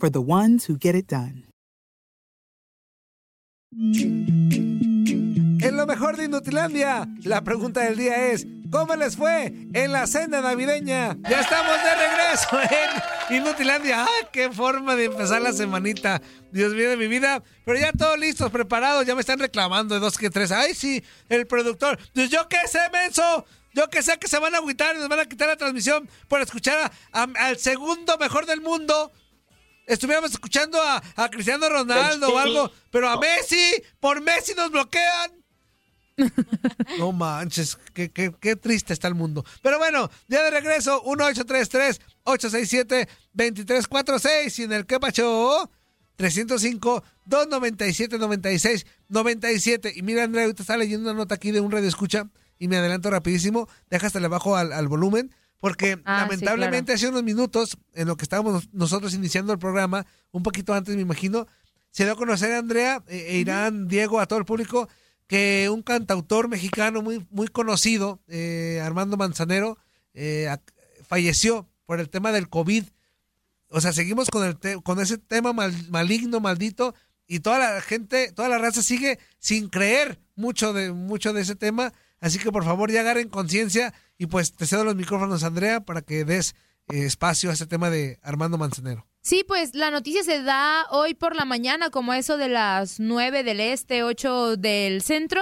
for the ones who get it done. En lo mejor de Inutilandia, la pregunta del día es: ¿Cómo les fue en la cena navideña? Ya estamos de regreso en Inutilandia. ¡Ah, qué forma de empezar la semanita! Dios mío de mi vida. Pero ya todos listos, preparados. Ya me están reclamando de dos que tres. ¡Ay, sí! El productor. Pues yo qué sé, menso. Yo que sé que se van a agüitar y nos van a quitar la transmisión por escuchar a- al segundo mejor del mundo. Estuviéramos escuchando a, a Cristiano Ronaldo o algo, pero a Messi, por Messi nos bloquean. No manches, qué, qué- qué triste está el mundo. Pero bueno, ya de regreso, 1833-867-2346 y en el que pacho 305-297-96-97. Y mira, Andrea, ahorita está leyendo una nota aquí de un radio escucha y me adelanto rapidísimo. Le bajo al, al volumen. Porque Ah, sí, lamentablemente hace unos minutos, en lo que estábamos nosotros iniciando el programa, un poquito antes me imagino, se dio a conocer a Andrea e e Irán, Diego, a todo el público, que un cantautor mexicano muy, muy conocido, eh, Armando Manzanero, eh, falleció por el tema del COVID. O sea, seguimos con, el te- con ese tema mal- maligno, maldito, y toda la gente, toda la raza sigue sin creer mucho de, mucho de ese tema. Así que por favor ya agarren conciencia y pues te cedo los micrófonos, Andrea, para que des eh, espacio a ese tema de Armando Manzanero. Sí, pues la noticia se da hoy por la mañana, como eso de las 9 del este, 8 del centro.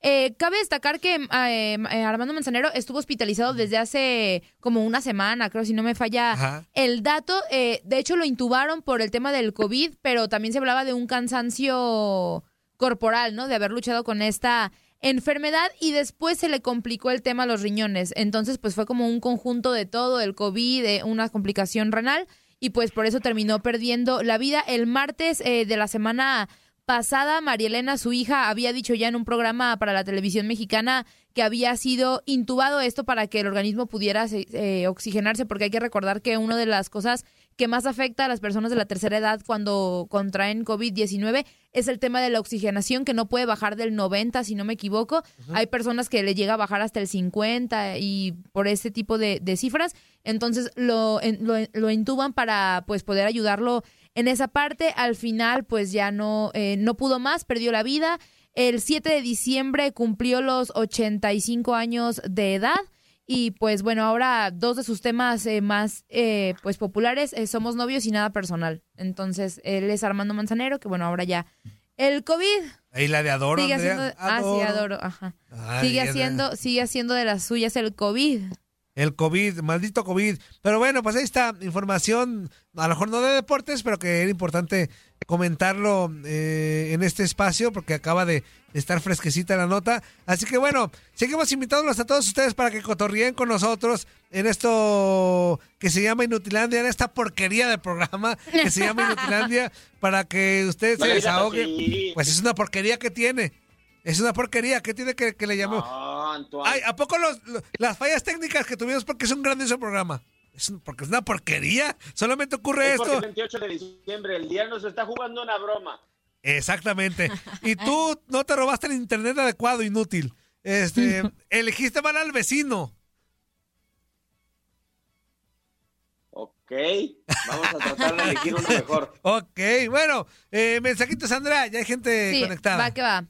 Eh, cabe destacar que eh, eh, Armando Manzanero estuvo hospitalizado desde hace como una semana, creo, si no me falla Ajá. el dato. Eh, de hecho, lo intubaron por el tema del COVID, pero también se hablaba de un cansancio corporal, ¿no? De haber luchado con esta enfermedad y después se le complicó el tema a los riñones. Entonces, pues fue como un conjunto de todo, el COVID, de una complicación renal y pues por eso terminó perdiendo la vida. El martes eh, de la semana pasada, María Elena, su hija, había dicho ya en un programa para la televisión mexicana que había sido intubado esto para que el organismo pudiera eh, oxigenarse, porque hay que recordar que una de las cosas que más afecta a las personas de la tercera edad cuando contraen COVID-19 es el tema de la oxigenación, que no puede bajar del 90, si no me equivoco. Hay personas que le llega a bajar hasta el 50 y por ese tipo de, de cifras. Entonces lo, en- lo, lo intuban para pues poder ayudarlo en esa parte. Al final pues ya no, eh, no pudo más, perdió la vida. El 7 de diciembre cumplió los 85 años de edad. Y pues bueno, ahora dos de sus temas eh, más eh, pues populares eh, Somos novios y nada personal. Entonces, él es Armando Manzanero, que bueno, ahora ya el COVID Ahí la de Adoro, sigue Andrea. haciendo ah sí adoro, ajá. Ay, sigue haciendo sigue haciendo de las suyas el COVID. El COVID, maldito COVID. Pero bueno, pues ahí está información, a lo mejor no de deportes, pero que era importante comentarlo eh, en este espacio porque acaba de estar fresquecita la nota. Así que bueno, seguimos invitándolos a todos ustedes para que cotorríen con nosotros en esto que se llama Inutilandia, en esta porquería de programa que se llama Inutilandia, para que ustedes se sí. Pues es una porquería que tiene. Es una porquería que tiene que, que le llamó. No. Ay, ¿a poco los, lo- las fallas técnicas que tuvimos porque es un grandioso programa? Es un- porque es una porquería. Solamente ocurre Es porque esto. el 28 de diciembre, el día nos está jugando una broma. Exactamente. Y tú no te robaste el internet adecuado, inútil. Este, elegiste mal al vecino. Ok, vamos a tratar de elegir uno mejor. Ok, bueno, eh, mensajitos, Andrea, ya hay gente Sí, conectada. va que va.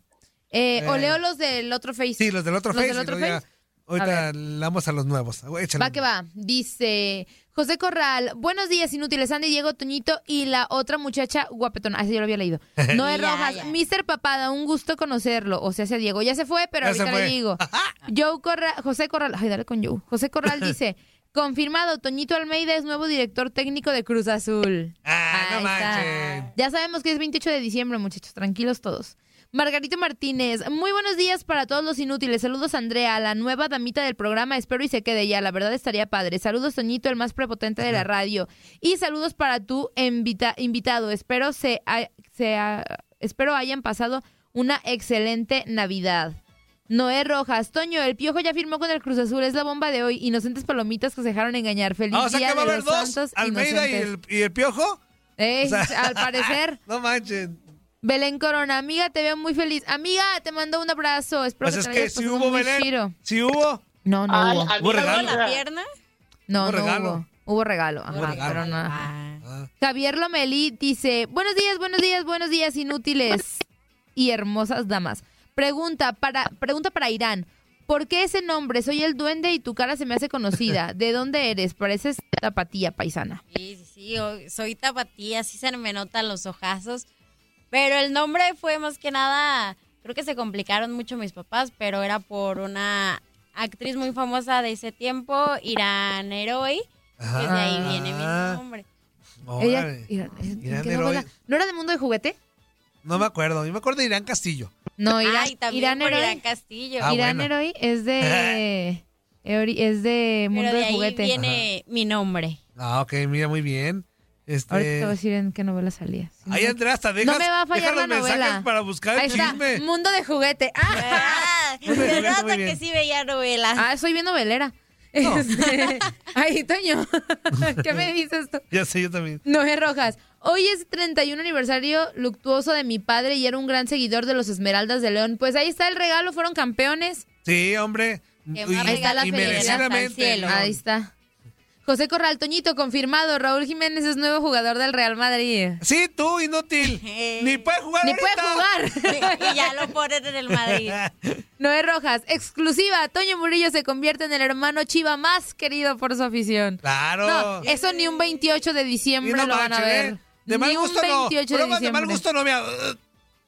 Eh, o Eh, leo los del otro Face. Sí, los del otro Los Face. del otro Face. Ahorita le damos a los nuevos. Échale. Va que va. Dice José Corral, buenos días, inútiles. Andy, Diego, Toñito y la otra muchacha guapetona. Ah, sí, yo lo había leído. Noé Ya, Rojas, ya. Mr. Papada, un gusto conocerlo. O sea, sea Diego. Ya se fue, pero Ya se ahorita le fue. digo. Joe Corral, José Corral, ay, dale con Joe. José Corral dice, confirmado, Toñito Almeida es nuevo director técnico de Cruz Azul. Ah, no Ahí está. manchen. Ya sabemos que es 28 de diciembre, muchachos, tranquilos todos. Margarito Martínez, muy buenos días para todos los inútiles. Saludos Andrea, la nueva damita del programa. Espero y se quede ya, la verdad estaría padre. Saludos Toñito, el más prepotente de la radio. Y saludos para tu invita- invitado. Espero se, ha- se ha- espero hayan pasado una excelente Navidad. Noé Rojas, Toño, el piojo ya firmó con el Cruz Azul, es la bomba de hoy. Inocentes palomitas que se dejaron engañar. Feliz Ah, o sea día que va a de haber los dos, santos Almeida y el, y el Piojo. O sea- al parecer. No manchen. Belén Corona, amiga, te veo muy feliz. Amiga, te mando un abrazo. Espero Pues que es que si pasado hubo Belén. Si hubo. No, no Ay, hubo. Hubo regalo. la pierna? No, hubo no regalo. hubo. Hubo regalo, ajá, Hubo regalo. pero no. Ah. Ah. Javier Lomelí dice, buenos días, buenos días, buenos días, inútiles y hermosas damas. Pregunta para, pregunta para Irán. ¿Por qué ese nombre? Soy el duende y tu cara se me hace conocida. ¿De dónde eres? Pareces tapatía paisana. Sí, sí, sí, soy tapatía, sí se me notan los ojazos. Pero el nombre fue más que nada, creo que se complicaron mucho mis papás, pero era por una actriz muy famosa de ese tiempo, Irán Heroi, que de ahí viene mi Ah. nombre. Ella, Órale. Irán. ¿No era de Mundo de Juguete? No me acuerdo. Yo me acuerdo de Irán Castillo. No, Irán, Ay, también Irán por Heroi. Irán Castillo. Ah, Irán bueno. Heroi es de es de pero Mundo de de, ahí Juguete. viene mi nombre. Ah, ok, mira, muy bien. Ahorita te voy a Este. decir en qué novela salía. Sí, Ay, no- Andrea, hasta dejas, no me va a fallar la los mensajes novela. para buscar Ahí el está, chisme. Mundo de Juguete. Ah, muy nota que sí veía novelas. ah, soy bien novelera. Este, Ay, Toño, ¿qué me dices tú? Ya sé, yo también. Noé Rojas, hoy es 31 aniversario luctuoso de mi padre y era un gran seguidor de los Esmeraldas de León. Pues ahí está el regalo, fueron campeones. Sí, hombre. Y- Ahí está la y merecidamente. al cielo. Ahí está. José Corral, Toñito, confirmado. Raúl Jiménez es nuevo jugador del Real Madrid. Sí, tú, inútil. Ni puede jugar Ni ahorita. puede jugar. y ya lo ponen en el Madrid. Noé Rojas, exclusiva. Toño Murillo se convierte en el hermano Chiva más querido por su afición. Claro. No, eso ni un 28 de diciembre no lo van a ver. ¿eh? De mal ni un gusto no. 28 de Bromas de mal diciembre. gusto no me...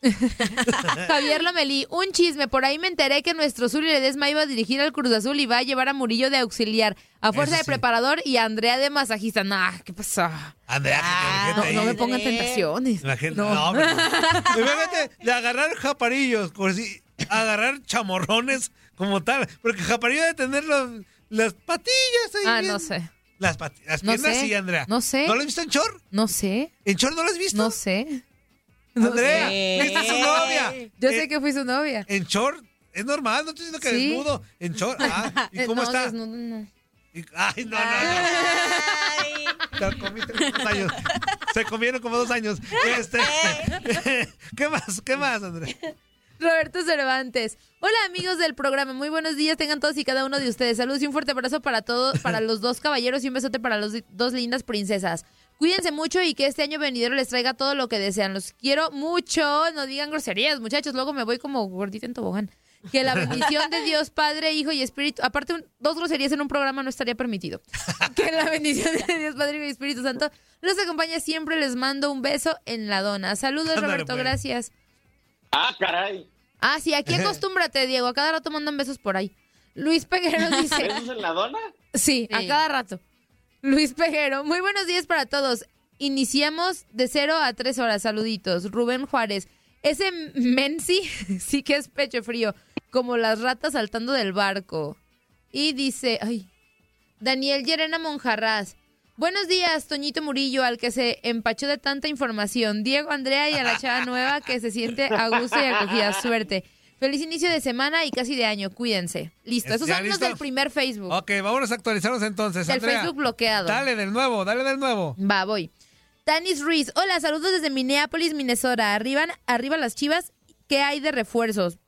Javier Lomelí, un chisme. Por ahí me enteré que nuestro Zuli Ledesma iba a dirigir al Cruz Azul y va a llevar a Murillo de auxiliar, a fuerza de preparador y a Andrea de masajista. Nah, ¿qué pasó? Andrea, Ah, No, no me pongan tentaciones. Imagínate, No. no, no. Imagínate de agarrar japarillos, si- agarrar chamorrones como tal, porque japarillo debe tener los- las patillas ahí. Ah, bien- no sé. Las, las No piernas sé. sí, Andrea. No sé. ¿No lo has visto en Chor? No sé. ¿En Chor no lo has visto? No sé. Andrea, sé. esta es su novia. Yo Eh, sé que fui su novia. En Chor es normal, no estoy diciendo que Sí. desnudo. En Chor, ah, ¿y Eh, cómo no, está? desnudo no. Y- ay, no, no, no. Ay, Te lo comiste como dos años. Se comieron como dos años. Este, ¿Qué más? ¿Qué más, Andrea? Roberto Cervantes. Hola amigos del programa, muy buenos días tengan todos y cada uno de ustedes. Saludos y un fuerte abrazo para todos, para los dos caballeros y un besote para los dos lindas princesas. Cuídense mucho y que este año venidero les traiga todo lo que desean. Los quiero mucho. No digan groserías, muchachos. Luego me voy como gordita en tobogán. Que la bendición de Dios, Padre, Hijo y Espíritu. Aparte, un- dos groserías en un programa no estaría permitido. Que la bendición de Dios, Padre, Hijo y Espíritu Santo los acompañe siempre. Les mando un beso en la dona. Saludos, Roberto. pues. Gracias. Ah, caray. Ah, sí, aquí acostúmbrate, Diego. A cada rato mandan besos por ahí. Luis Peguero dice. ¿Besos en la dona? Sí, a cada rato. Luis Peguero, muy buenos días para todos. iniciamos de 0 a 3 horas. Saluditos. Rubén Juárez. Ese Menzi sí que es pecho frío, como las ratas saltando del barco. Y dice, ay, Daniel Llerena Monjarraz. Buenos días, Toñito Murillo, al que se empachó de tanta información. Diego Andrea y a la chava nueva que se siente a gusto y acogida. Suerte. Feliz inicio de semana y casi de año. Cuídense. Listo. Esos ¿Ya son los listo? del primer Facebook. Ok, vámonos a actualizarnos entonces. Andrea. Facebook bloqueado. Dale del nuevo, dale del nuevo. Va, voy. Tanis Ruiz. Hola, saludos desde Minneapolis, Minnesota. Arriba, arriba las chivas. ¿Qué hay de refuerzos?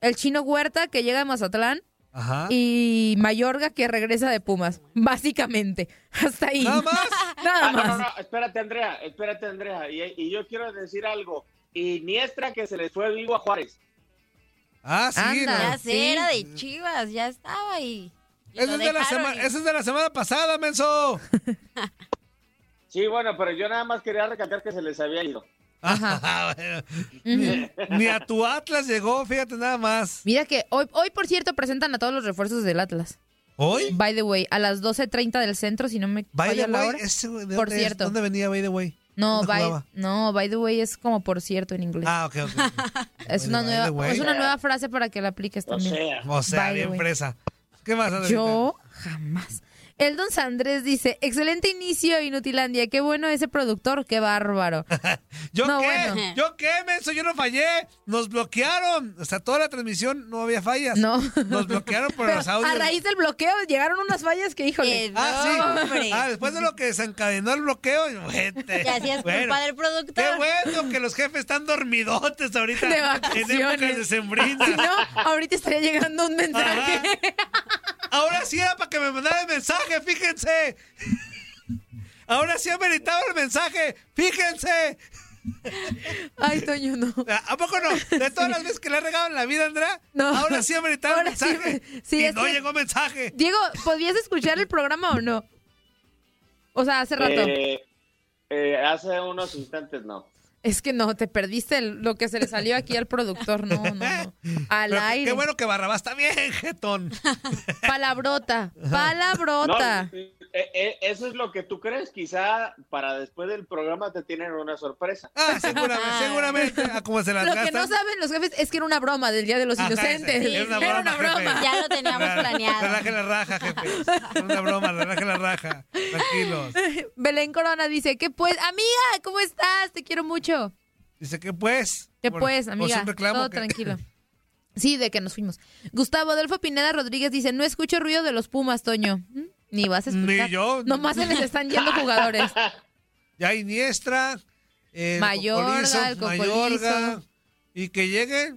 El chino Huerta que llega a Mazatlán Ajá. y Mayorga que regresa de Pumas. Básicamente. Hasta ahí. Nada más. Nada Ah, no, más. no, no, espérate, Andrea, espérate, Andrea. Y, y yo quiero decir algo. Iniestra que se les fue vivo a Juárez. Ah, sí. Anda. no. Ya sé, sí. era de Chivas, ya estaba ahí. Lo es, de la sema- ese es de la semana pasada, menso. Sí, bueno, pero yo nada más quería recalcar que se les había ido. Ah, bueno. ni, ni a tu Atlas llegó, fíjate nada más. Mira que hoy, hoy, por cierto, presentan a todos los refuerzos del Atlas. ¿Hoy? By the way, a las 12.30 del centro, si no me By la hora. ese, güey, ¿de Por dónde es? cierto. ¿Dónde venía By the way? No, ¿Dónde by, no, by the way es como por cierto en inglés. Ah, ok, ok. es, una nueva, es una nueva frase para que la apliques O también. sea, O sea, By the bien way. fresa. ¿Qué más? Yo jamás. El Don Sandrés dice, excelente inicio Inutilandia, qué bueno ese productor, qué bárbaro. ¿Yo No, qué? bueno. ¿Yo qué, menso? Yo no fallé. Nos bloquearon. O sea, toda la transmisión no había fallas. No. Nos bloquearon por Pero los audios. a raíz del bloqueo llegaron unas fallas que, híjole. Eh, Ah, sí. hombre. Ah, después de lo que desencadenó el bloqueo. vete. Y así es Bueno, culpa del productor. Qué bueno que los jefes están dormidotes ahorita. De En épocas decembrinas. Si no, ahorita estaría llegando un mensaje. Ajá. Ahora sí era para que me mandara el mensaje, fíjense. Ahora sí ha meritado el mensaje, fíjense. Ay, Toño, no. ¿A poco no? De todas las veces que le he regado en la vida, Andrea, No. ahora sí ha meritado el Ahora sí mensaje. me- sí, y es no que- llegó mensaje. Diego, ¿podías escuchar el programa o no? O sea, hace rato. eh, eh, hace unos instantes no. Es que no, te perdiste el- lo que se le salió aquí al productor. No, no, no. Al Pero aire. Qué bueno que Barrabás está bien, jetón. Palabrota. No, Palabrota. eh, eh, eso es lo que tú crees. Quizá para después del programa te tienen una sorpresa. Ah, seguramente, seguramente. Ah, como se las Lo que no saben los jefes es que era una broma del Día de los Ajá, Inocentes. era una Era broma, una broma. Ya lo teníamos Claro, planeado. Relaje la raja, jefe. Es una broma, relaje la raja. Tranquilos. Belén Corona dice, ¿qué pues? Amiga, ¿cómo estás? Te quiero mucho. Dice que pues. ¿Qué Por- pues, amiga? un reclamo Todo que- tranquilo. Sí, de que nos fuimos. Gustavo Adolfo Pineda Rodríguez dice, no escucho ruido de los Pumas, Toño. ¿Mm? Ni vas a Ni escuchar. yo. Nomás se les están yendo jugadores. Ya Iniestra, el Mayorga, Cocolizo, el Cocolizo. Mayorga, y que llegue.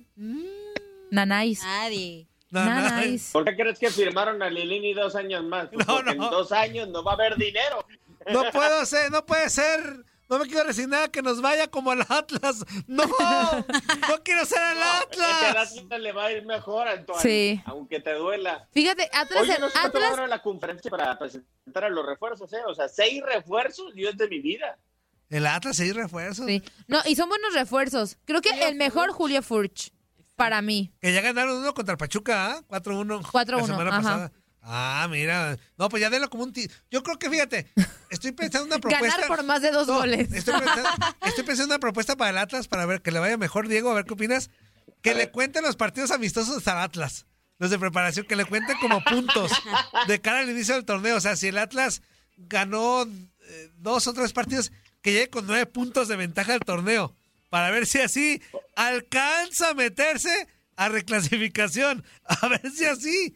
Nanáis. Nadie. na- na- Nanáis. ¿Por qué crees que firmaron a Lilini dos años más? Pues No, porque no. en dos años no va a haber dinero. No puedo ser, no puede ser. No me quiero resignar a que nos vaya como al Atlas. No, no quiero ser el Es que al Atlas. Atlas le va a ir mejor, Antoine. Sí. Aunque te duela. Fíjate, Atlas, Oye, no Atlas, la conferencia para presentar a los refuerzos, ¿eh? O sea, seis refuerzos, es de mi vida. El Atlas, seis refuerzos. sí. No, y son buenos refuerzos. Creo que el mejor Julio Furch, para mí. Que ya ganaron uno contra el Pachuca, ¿ah? 4-1. 4-1, La semana ajá. pasada. Ah, mira. No, pues ya denlo como un... Yo creo que, fíjate, estoy pensando una propuesta... Ganar por más de dos No, goles. Estoy pensando, estoy pensando una propuesta para el Atlas para ver que le vaya mejor, Diego, a ver qué opinas. Que le cuenten los partidos amistosos al Atlas. Los de preparación, que le cuenten como puntos de cara al inicio del torneo. O sea, si el Atlas ganó eh, dos o tres partidos, que llegue con nueve puntos de ventaja del torneo. Para ver si así alcanza a meterse a reclasificación. A ver si así.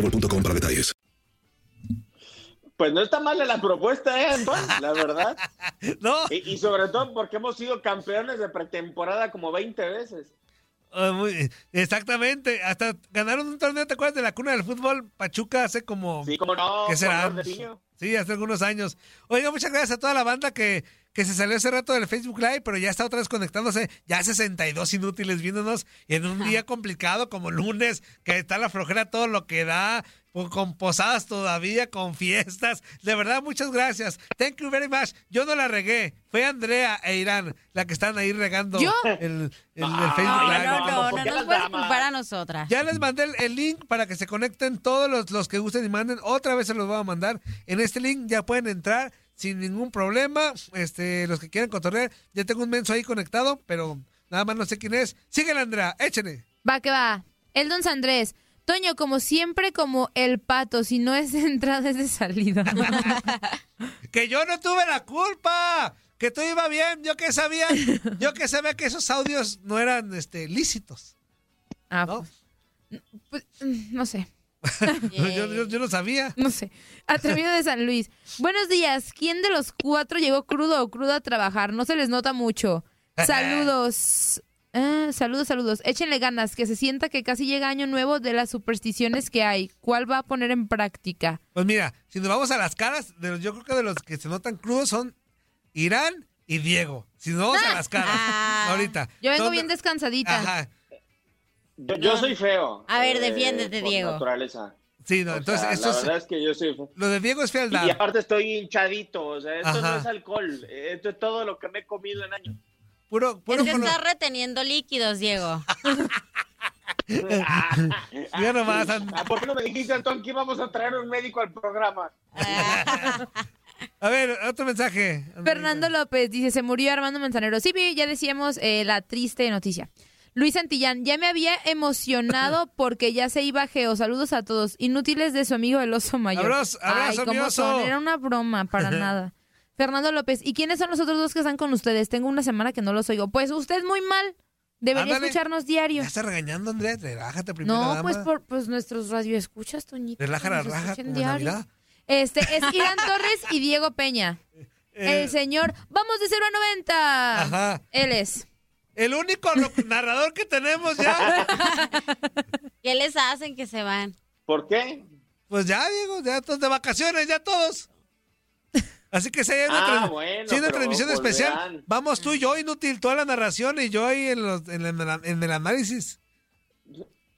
boostmobile.com para detalles. Pues no está mala la propuesta, ¿eh, Antoine? La verdad. No. Y, y sobre todo porque hemos sido campeones de pretemporada como 20 veces. Ah, muy- exactamente. Hasta ganaron un torneo, ¿te acuerdas de la cuna del fútbol? Pachuca hace como... Sí, como no. ¿Qué será? Sí, hace algunos años. Oiga, muchas gracias a toda la banda que, que se salió hace rato del Facebook Live, pero ya está otra vez conectándose. Ya 62 inútiles viéndonos en un día complicado como lunes, que está la flojera todo lo que da, con- con posadas todavía, con fiestas. De verdad, muchas gracias. Thank you very much. Yo no la regué. Fue Andrea e Irán la que están ahí regando ¿Yo? el, el- el Ah, Facebook No, Live. no, no, no, no nos puedes culpar a nosotras. Ya les mandé el, el link para que se conecten todos los, los que gusten y manden. Otra vez se los voy a mandar. En este link ya pueden entrar sin ningún problema. Este, los que quieran cotorrear. Ya tengo un menso ahí conectado, pero nada más no sé quién es. Síguela, Andrea. Échenle. Va que va. El Don Andrés. Toño, como siempre, como el pato, si no es de entrada, es de salida. Que yo no tuve la culpa. Que todo iba bien. Yo que sabía. Yo que sabía que esos audios no eran este, lícitos. Ah, ¿No? pues, mm, no sé. Yo, yo- yo no sabía. No sé. Atrevido de San Luis. Buenos días. ¿Quién de los cuatro llegó crudo o crudo a trabajar? No se les nota mucho. Saludos. Ah, saludos, saludos. Échenle ganas, que se sienta que casi llega año nuevo de las supersticiones que hay. ¿Cuál va a poner en práctica? Pues mira, si nos vamos a las caras, de los- yo creo que de los que se notan crudos son Irán y Diego. Si nos vamos a las caras, Ah. ahorita. Yo vengo Son- bien descansadita. Ajá. Yo, yo soy feo. A ver, eh, defiéndete, por Diego. Naturaleza. Sí, no, O entonces sea, esto la es- verdad es que yo soy feo. lo de Diego es fealdad. Y aparte estoy hinchadito, o sea, esto Ajá. no es alcohol, esto es todo lo que me he comido en años. Puro, Es puro estás reteniendo líquidos, Diego. Mira nomás, and- Ah, ¿Por qué no me dijiste, Antón, que íbamos a traer un médico al programa? A ver, otro mensaje. Fernando López dice, se murió Armando Manzanero. Sí, vi, ya decíamos eh, la triste noticia. Luis Santillán, ya me había emocionado porque ya se iba Geo. Saludos a todos. Inútiles de su amigo el oso mayor. Abrazo- abrazo, Ay, mi ¿cómo oso. son? Era una broma, para nada. Fernando López, ¿y quiénes son los otros dos que están con ustedes? Tengo una semana que no los oigo. Pues usted muy mal. Debería Ándale. escucharnos diario. Ya está regañando, Andrea. Relájate primero. No, dama. pues por pues nuestros radioescuchas, Toñito. Relaja la nos raja escuchan como en diario. Navidad. Este es Irán Torres y Diego Peña. Eh, El señor, vamos de 0 a 90. Ajá. Él es. El único lo- narrador que tenemos ya. ¿Qué les hacen que se van? ¿Por qué? Pues ya, Diego, ya todos de vacaciones, ya todos. Así que si hay una, Ah, tra- bueno, si hay una pero transmisión especial, vamos tú y yo, inútil, toda la narración y yo ahí en, los, en, el, en el análisis.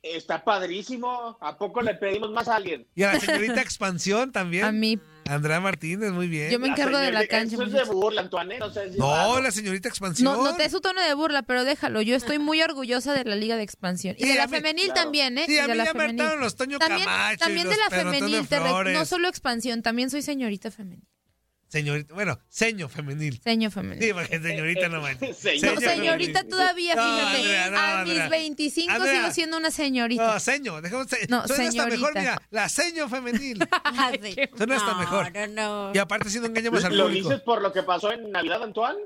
Está padrísimo. ¿A poco le pedimos más a alguien? Y a la señorita Expansión también. A mí. Andrea Martínez, muy bien. Yo me encargo de la cancha. Eso es de burla, Antoine. No sé si No, va, la señorita Expansión. No, noté su tono de burla, pero déjalo. Yo estoy muy orgullosa de la Liga de Expansión. Y Sí, de la mí- femenil claro. también, ¿eh? Sí, Y a de mí la ya me los Toño También, Camacho y también los de la femenil. te re- Flores. no solo expansión, también soy señorita femenil. Señorita, bueno, seño femenil. Seño femenil. Sí, porque señorita no manches. No, Seño señorita femenil. todavía, No, fíjate. Andrea, no, a Andrea. mis 25 Andrea. sigo siendo una señorita. No, seño, dejemos se- No, Suena hasta mejor, mira, la seño femenil. Ah, sí. Suena hasta mejor. No, no. Y aparte si no engañamos al ¿Lo público. dices por lo que pasó en Navidad, Antoine?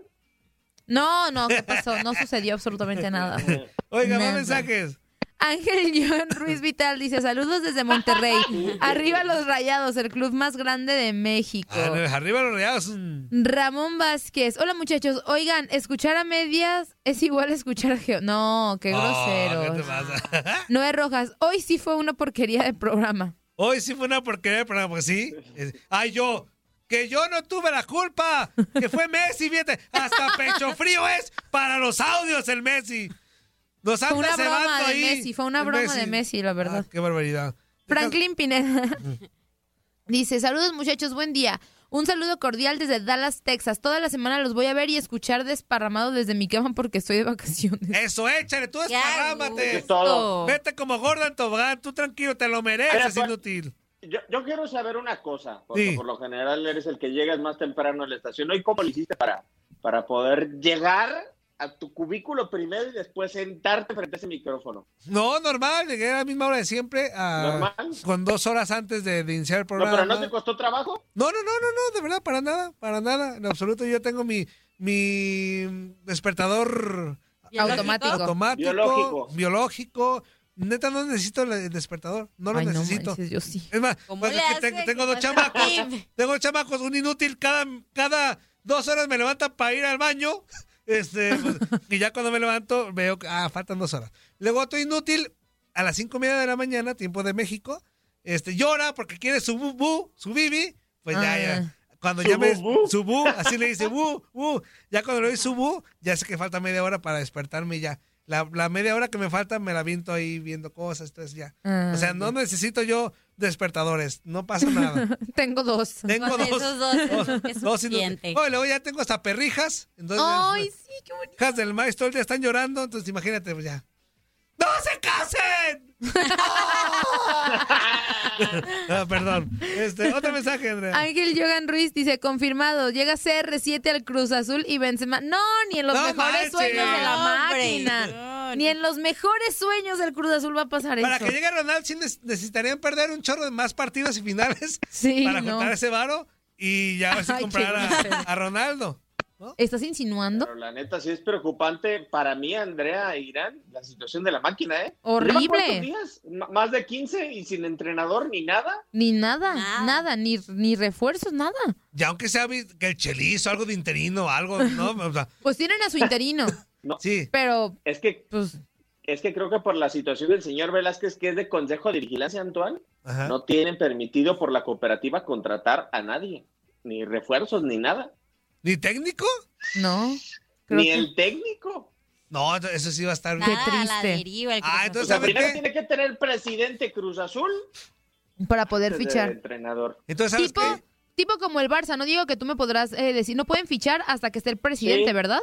No, no, ¿qué pasó? No sucedió absolutamente nada. Oiga, más mensajes. Ángel John Ruiz Vital dice, saludos desde Monterrey. Arriba los rayados, el club más grande de México. Ah, no, arriba los rayados. Ramón Vázquez. Hola muchachos. Oigan, escuchar a medias es igual a escuchar a Geo. No, qué Oh, grosero. ¿qué te pasa? Noé Rojas. Hoy sí fue una porquería de programa. Hoy sí fue una porquería, pero pues sí. Es- Ay, yo, que yo no tuve la culpa, que fue Messi, fíjate, hasta pecho frío es para los audios el Messi. Nos Fue una broma de ahí Messi, fue una broma de Messi, la verdad. Ah, qué barbaridad. Franklin Pineda dice, saludos muchachos, buen día. Un saludo cordial desde Dallas, Texas. Toda la semana los voy a ver y escuchar desparramado desde mi cama porque estoy de vacaciones. Eso, échale, tú ¡Qué esparrámate. Es todo. Vete como Gordon Tobogán, tú tranquilo, te lo mereces, Oiga, pues, inútil. Yo, yo quiero saber una cosa, porque Sí. por lo general eres el que llegas más temprano a la estación. ¿Hoy cómo lo hiciste para, para poder llegar a tu cubículo primero y después sentarte frente a ese micrófono? No, normal, llegué a la misma hora de siempre, a- ¿Normal? con dos horas antes de, de iniciar el No, programa. pero ¿no te costó trabajo? No, no, no, no, no, de verdad, para nada, para nada. En absoluto, yo tengo mi, mi despertador Automático. automático, Biológico. biológico. Neta, no necesito el despertador, no lo Ay, no necesito. manches, yo sí. es más, ¿Cómo pues, es que tengo dos chamacos, tengo dos chamacos, un inútil cada, cada dos horas me levanta para ir al baño Este, pues, y ya cuando me levanto, veo que ah, faltan dos horas. Luego otro inútil, a las cinco y media de la mañana, tiempo de México, este, llora porque quiere su bu, bu, su bibi, pues ya, Ah. ya. Cuando Su ya me bu, su bu, así le dice bu, bu. Ya cuando le doy su bu, ya sé que falta media hora para despertarme y ya. La, la media hora que me falta me la viento ahí viendo cosas, entonces ya. Ah, o sea, no necesito yo despertadores, no pasa nada. Tengo dos. Tengo Con dos. esos dos es dos suficiente. Oh, y luego ya tengo hasta perrijas. Entonces, Ay, sí, qué bonito. hijas del todo el día están llorando, entonces imagínate, pues ya. ¡No se casen! Ah, perdón. Este, otro mensaje, Andrea. Ángel Yogan Ruiz dice, confirmado, llega CR7 al Cruz Azul y Benzema. No, ni en los No mejores manches. sueños de la No, máquina. No, Ni en los mejores sueños del Cruz Azul va a pasar Para eso. que llegue Ronaldo, sí ne- necesitarían perder un chorro de más partidos y finales Sí, para no. juntar ese varo y ya a Ay, qué comprar a, a Ronaldo. ¿Estás insinuando? Pero la neta sí es preocupante para mí, Andrea e Irán, la situación de la máquina, ¿eh? Horrible. ¿Lleva cuántos días? Más de 15 y sin entrenador ni nada. Ni nada, Nada. nada, ni, ni refuerzos, nada. Ya aunque sea que el chelizo, algo de interino, algo, ¿no? O sea, Pues tienen a su interino, sí. pero Es que, pues es que creo que por la situación del señor Velázquez, que es de Consejo de Vigilancia Antoine, Ajá. no tienen permitido por la cooperativa contratar a nadie. Ni refuerzos, ni nada. ¿Ni técnico? no. Ni que- el técnico. No, eso sí va a estar Qué Nada, la triste. deriva, el Ah, entonces, O sea, Azul. ¿sabe primero qué? tiene que tener presidente Cruz Azul. Para poder fichar. entrenador. Entonces, ¿sabes Tipo, qué? tipo como el Barça, no digo que tú me podrás eh, decir, no pueden fichar hasta que esté el presidente, Sí. ¿verdad?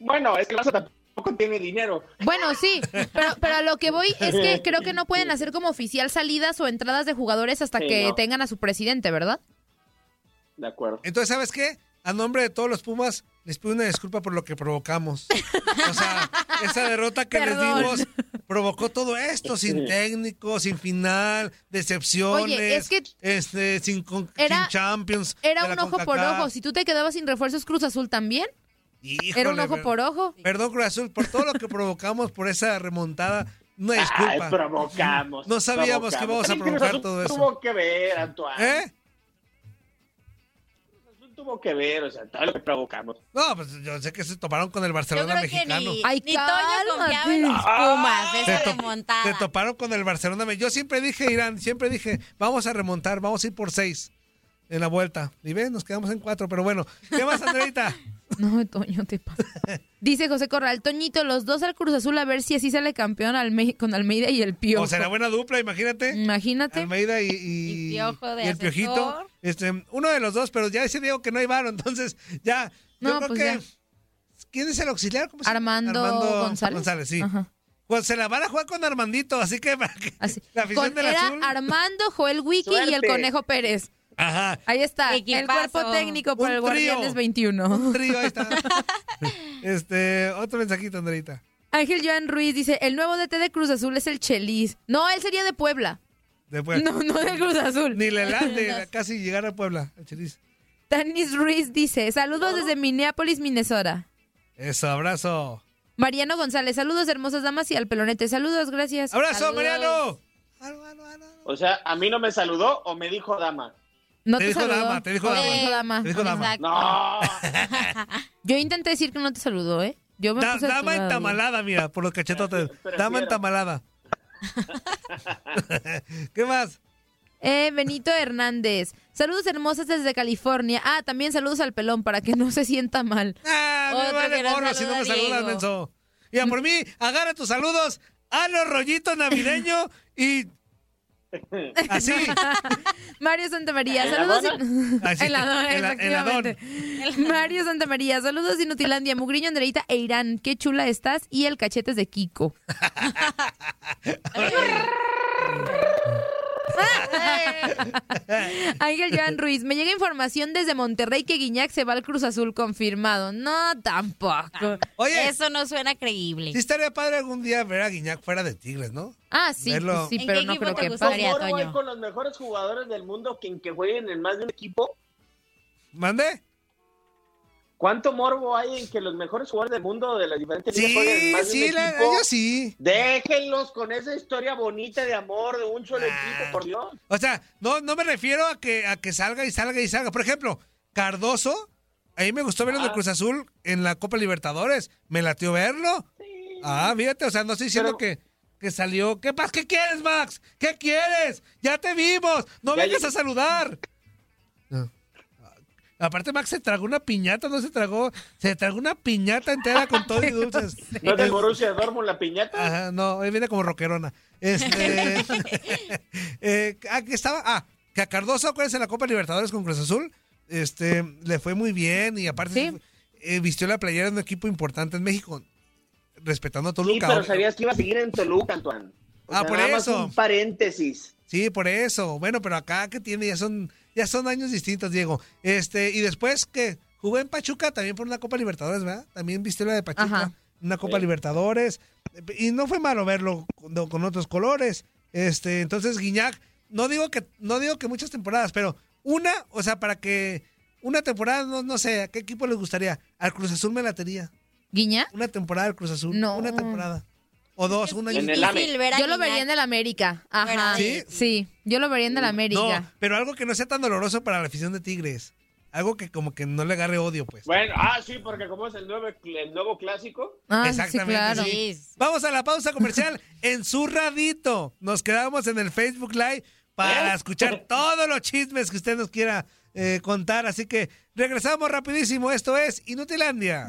Bueno, es que el Barça tampoco tiene dinero. Bueno, sí, pero, pero a lo que voy es que creo que no pueden hacer como oficial salidas o entradas de jugadores hasta Sí, que no. tengan a su presidente, ¿verdad? De acuerdo. Entonces, ¿sabes qué? A nombre de todos los Pumas, les pido una disculpa por lo que provocamos. O sea, esa derrota que Perdón. les dimos provocó todo esto, sin técnico, sin final, decepciones, Oye, es que- este, sin, con- Era- sin Champions. Era un ojo por ojo. Si tú te quedabas sin refuerzos, Cruz Azul también. Era un ojo por ojo. Perdón, Cruz Azul, por todo lo que provocamos por esa remontada. Una disculpa. Ay, provocamos. No sabíamos que íbamos a Cruz provocar todo eso. Tuvo que ver, Antoine. ¿Eh? Cruz Azul tuvo que ver, o sea, todo lo que provocamos. No, pues yo sé que se toparon con el Yo Barcelona creo que mexicano. ni, Ay, ni Toño confiaba en los Pumas de esa remontada. se toparon con el Barcelona. me- Yo siempre dije, Irán, siempre dije, vamos a remontar, vamos a ir por seis en la vuelta. Y ven, nos quedamos en cuatro, pero bueno. ¿Qué más, Andreita? No, Toño, te pasa. Dice José Corral, Toñito, los dos al Cruz Azul a ver si así sale campeón Alme- con Almeida y el Piojo. O será buena dupla, imagínate. Imagínate. Almeida y, y, Y Piojo de y el Piojito. Este, uno de los dos, pero ya ese Diego que no hay varo, entonces ya. Yo No, creo pues que. ya. ¿Quién es el auxiliar? ¿Cómo se llama? Armando González. sí. Ajá. Pues se la van a jugar con Armandito, así que para que Así. la afición Con- del era azul. Armando, Joel Wiki y el. Conejo Pérez. Ajá. Ahí está, el cuerpo técnico por Un el trío. Guardianes 21. Un trío, ahí está. Este, otro mensajito, Andreita. Ángel Joan Ruiz dice, el nuevo DT de Cruz Azul es el Chelis. No, él sería de Puebla. Después. No, no de Cruz Azul. Ni le late casi llegar a Puebla, el Chelis. Tanis Ruiz dice, saludos desde Minneapolis, Minnesota. Eso, abrazo. Mariano González, saludos hermosas damas y al pelonete. Saludos, gracias. ¡Abrazo, Saludos. Mariano! O sea, ¿a mí no me saludó o me dijo dama? No Te te, dijo saludó. dama, te dijo Te dama. dijo dama. Te dijo dama. Exacto. No. Yo intenté decir que no te saludó, ¿eh? Yo me Da- puse dama entamalada, mira, por los cachetotes. Dama entamalada. ¿Qué más? Eh, Benito Hernández. Saludos hermosas desde California. Ah, también saludos al pelón para que no se sienta mal. Ah, me vale gorro si no me saludas, menso. Y a por mí, agarra tus saludos a los rollitos navideños y así. Mario Santamaría, ¿En la saludos. in- Así, la dona. efectivamente. Mario Santamaría, saludos Inutilandia, Mugriño, Andreita e Irán. Qué chula estás. Y el cachetes de Kiko. Ángel Joan Ruiz, me llega información desde Monterrey que Guiñac se va al Cruz Azul confirmado. No, tampoco. Oye, Eso no suena creíble. sí estaría padre algún día ver a Guiñac fuera de Tigres, ¿no? Ah, sí, Verlo. pues sí, ¿En pero no creo que pase. Con los mejores jugadores del mundo que, que jueguen en más de un equipo. ¿Mande? ¿Cuánto morbo hay en que los mejores jugadores del mundo de las diferentes ligas Sí, jueguen en más de sí, un la- equipo? yo sí. Déjenlos con esa historia bonita de amor de un solo Ah. equipo, por Dios. O sea, no, no me refiero a que, a que salga y salga y salga. Por ejemplo, Cardoso A mí me gustó ver el de Ah. Cruz Azul en la Copa Libertadores. Me latió verlo. Ah, fíjate, o sea, no estoy diciendo Pero- que, que salió. ¿Qué pasa? ¿Qué quieres, Max? ¿Qué quieres? Ya te vimos. No Ya vengas a saludar. Aparte, Max se tragó una piñata, no se tragó, se tragó una piñata entera con todo y dulces. ¿No es del Borussia Dortmund la piñata? Ajá, no, hoy viene como rockerona. Este, eh, ah, que estaba, ah, que a Cardoso, acuérdense, en la Copa Libertadores con Cruz Azul, este, le fue muy bien y aparte Sí. eh, vistió la playera de un equipo importante en México, respetando a Sí, Toluca. pero obvio. sabías que iba a seguir en Toluca, Antoine. O Ah, sea, por nada más eso. Un paréntesis. Sí, por eso. Bueno, pero acá que tiene ya son ya son años distintos, Diego. Este, y después que jugó en Pachuca también por una Copa Libertadores, ¿verdad? También vistió la de Pachuca, Ajá. una Copa Sí. Libertadores y no fue malo verlo con, con otros colores. Este, entonces Guiñac, no digo que no digo que muchas temporadas, pero una, o sea, para que una temporada no, no sé, ¿a qué equipo les gustaría? Al Cruz Azul me latería. ¿Guiña? Una temporada al Cruz Azul, No. una temporada o dos, un año. En el Yo lo vería en el América. Ajá. De- Sí, yo lo vería en el América. No, pero algo que no sea tan doloroso para la afición de Tigres. Algo que como que no le agarre odio, pues. Bueno, ah, sí, porque como es el nuevo, el nuevo clásico. Ah, sí, Exactamente, claro. sí. Sí. Vamos a la pausa comercial en su radito. Nos quedamos en el Facebook Live para ¿Eh? escuchar todos los chismes que usted nos quiera eh, contar. Así que regresamos rapidísimo. Esto es Inutilandia.